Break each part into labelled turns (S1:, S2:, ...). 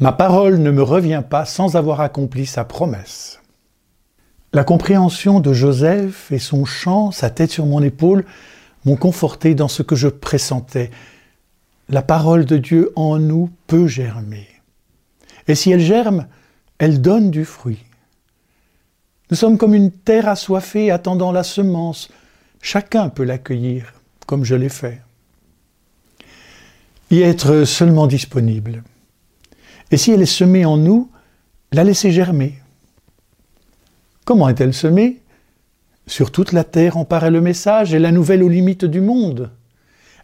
S1: Ma parole ne me revient pas sans avoir accompli sa promesse. La compréhension de Joseph et son chant, sa tête sur mon épaule, m'ont conforté dans ce que je pressentais. La parole de Dieu en nous peut germer. Et si elle germe, elle donne du fruit. Nous sommes comme une terre assoiffée attendant la semence. Chacun peut l'accueillir, comme je l'ai fait. Y être seulement disponible. Et si elle est semée en nous, la laisser germer. Comment est-elle semée? Sur toute la terre en paraît le message et la nouvelle aux limites du monde.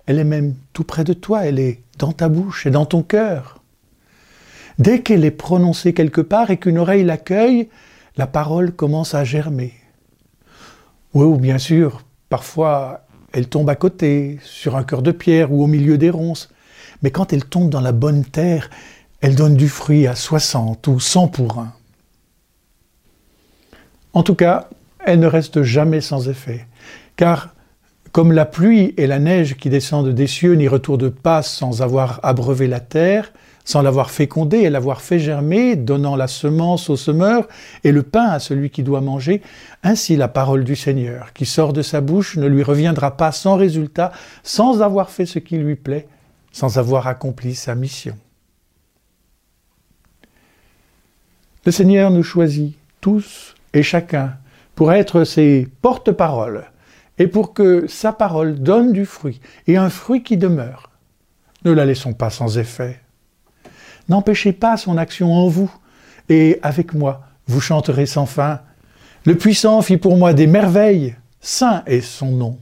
S1: Elle est même tout près de toi, elle est dans ta bouche et dans ton cœur. Dès qu'elle est prononcée quelque part et qu'une oreille l'accueille, la parole commence à germer. Oui, ou bien sûr, parfois elle tombe à côté, sur un cœur de pierre ou au milieu des ronces. Mais quand elle tombe dans la bonne terre, elle donne du fruit à 60 ou 100 pour un. En tout cas, elle ne reste jamais sans effet, car comme la pluie et la neige qui descendent des cieux n'y retournent pas sans avoir abreuvé la terre, sans l'avoir fécondée et l'avoir fait germer, donnant la semence au semeur et le pain à celui qui doit manger, ainsi la parole du Seigneur qui sort de sa bouche ne lui reviendra pas sans résultat, sans avoir fait ce qui lui plaît, sans avoir accompli sa mission. Le Seigneur nous choisit tous et chacun pour être ses porte-paroles et pour que sa parole donne du fruit et un fruit qui demeure. Ne la laissons pas sans effet. N'empêchez pas son action en vous et avec moi, vous chanterez sans fin. Le puissant fit pour moi des merveilles, saint est son nom.